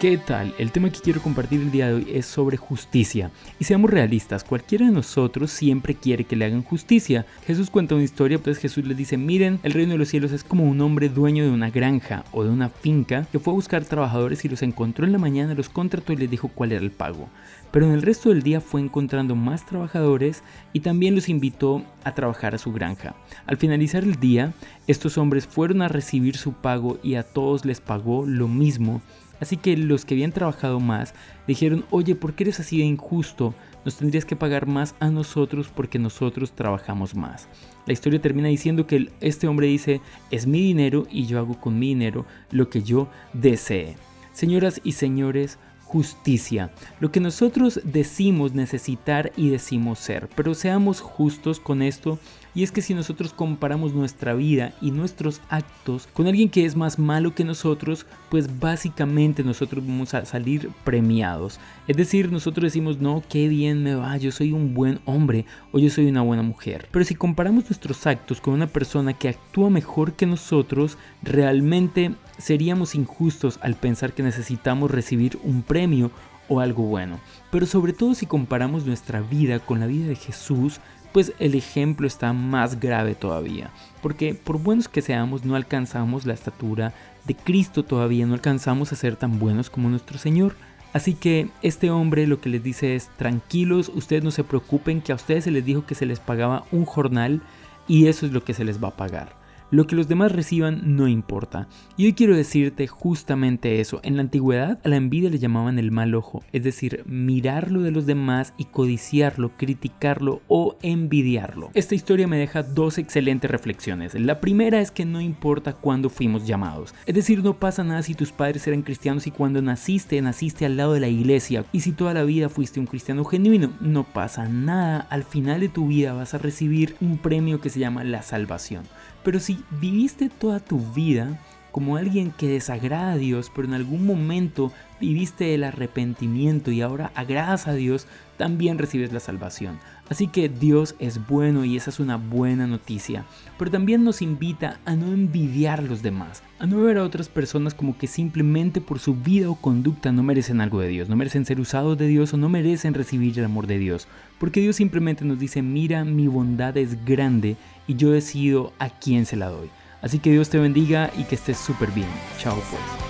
¿Qué tal? El tema que quiero compartir el día de hoy es sobre justicia. Y seamos realistas, cualquiera de nosotros siempre quiere que le hagan justicia. Jesús cuenta una historia, pues Jesús les dice, miren, el reino de los cielos es como un hombre dueño de una granja o de una finca que fue a buscar trabajadores y los encontró en la mañana, los contrató y les dijo cuál era el pago. Pero en el resto del día fue encontrando más trabajadores y también los invitó a trabajar a su granja. Al finalizar el día, estos hombres fueron a recibir su pago y a todos les pagó lo mismo Así que los que habían trabajado más dijeron, oye, ¿por qué eres así de injusto? Nos tendrías que pagar más a nosotros porque nosotros trabajamos más. La historia termina diciendo que este hombre dice, es mi dinero y yo hago con mi dinero lo que yo desee. Señoras y señores, justicia, lo que nosotros decimos necesitar y decimos ser, pero seamos justos con esto y es que si nosotros comparamos nuestra vida y nuestros actos con alguien que es más malo que nosotros, pues básicamente nosotros vamos a salir premiados. Es decir, nosotros decimos, no, qué bien me va, yo soy un buen hombre o yo soy una buena mujer. Pero si comparamos nuestros actos con una persona que actúa mejor que nosotros, realmente seríamos injustos al pensar que necesitamos recibir un premio o algo bueno. Pero sobre todo si comparamos nuestra vida con la vida de Jesús, pues el ejemplo está más grave todavía, porque por buenos que seamos no alcanzamos la estatura de Cristo todavía, no alcanzamos a ser tan buenos como nuestro Señor. Así que este hombre lo que les dice es, tranquilos, ustedes no se preocupen, que a ustedes se les dijo que se les pagaba un jornal y eso es lo que se les va a pagar. Lo que los demás reciban no importa. Y hoy quiero decirte justamente eso. En la antigüedad a la envidia le llamaban el mal ojo, es decir, mirarlo de los demás y codiciarlo, criticarlo o envidiarlo. Esta historia me deja dos excelentes reflexiones. La primera es que no importa cuándo fuimos llamados. Es decir, no pasa nada si tus padres eran cristianos y cuando naciste, naciste al lado de la iglesia. Y si toda la vida fuiste un cristiano genuino, no pasa nada. Al final de tu vida vas a recibir un premio que se llama la salvación. Pero si viviste toda tu vida como alguien que desagrada a Dios, pero en algún momento viviste el arrepentimiento y ahora agradas a Dios, también recibes la salvación. Así que Dios es bueno y esa es una buena noticia. Pero también nos invita a no envidiar a los demás, a no ver a otras personas como que simplemente por su vida o conducta no merecen algo de Dios, no merecen ser usados de Dios o no merecen recibir el amor de Dios. Porque Dios simplemente nos dice, mira, mi bondad es grande y yo decido a quién se la doy. Así que Dios te bendiga y que estés súper bien. Chao pues.